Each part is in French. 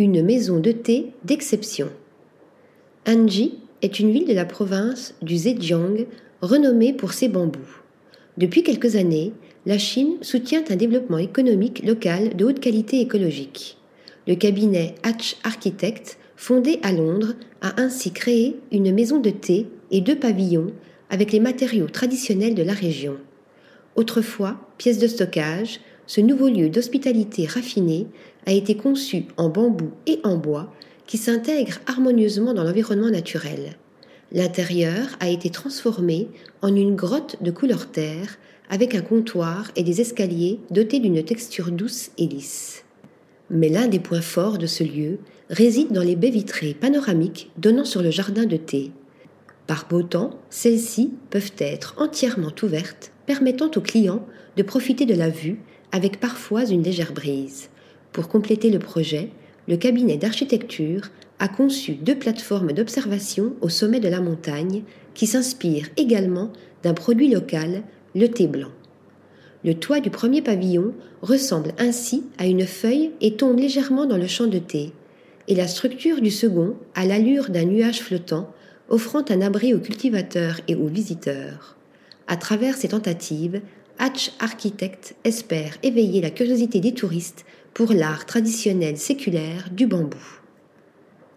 une maison de thé d'exception. Anji est une ville de la province du Zhejiang renommée pour ses bambous. Depuis quelques années, la Chine soutient un développement économique local de haute qualité écologique. Le cabinet Hatch Architect, fondé à Londres, a ainsi créé une maison de thé et deux pavillons avec les matériaux traditionnels de la région. Autrefois pièce de stockage, ce nouveau lieu d'hospitalité raffinée a été conçu en bambou et en bois qui s'intègrent harmonieusement dans l'environnement naturel. L'intérieur a été transformé en une grotte de couleur terre avec un comptoir et des escaliers dotés d'une texture douce et lisse. Mais l'un des points forts de ce lieu réside dans les baies vitrées panoramiques donnant sur le jardin de thé. Par beau temps, celles-ci peuvent être entièrement ouvertes, permettant aux clients de profiter de la vue avec parfois une légère brise. Pour compléter le projet, le cabinet d'architecture a conçu deux plateformes d'observation au sommet de la montagne qui s'inspirent également d'un produit local, le thé blanc. Le toit du premier pavillon ressemble ainsi à une feuille et tombe légèrement dans le champ de thé, et la structure du second a l'allure d'un nuage flottant, offrant un abri aux cultivateurs et aux visiteurs. À travers ces tentatives, Hatch Architect espère éveiller la curiosité des touristes pour l'art traditionnel séculaire du bambou.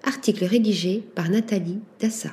Article rédigé par Nathalie Dassa.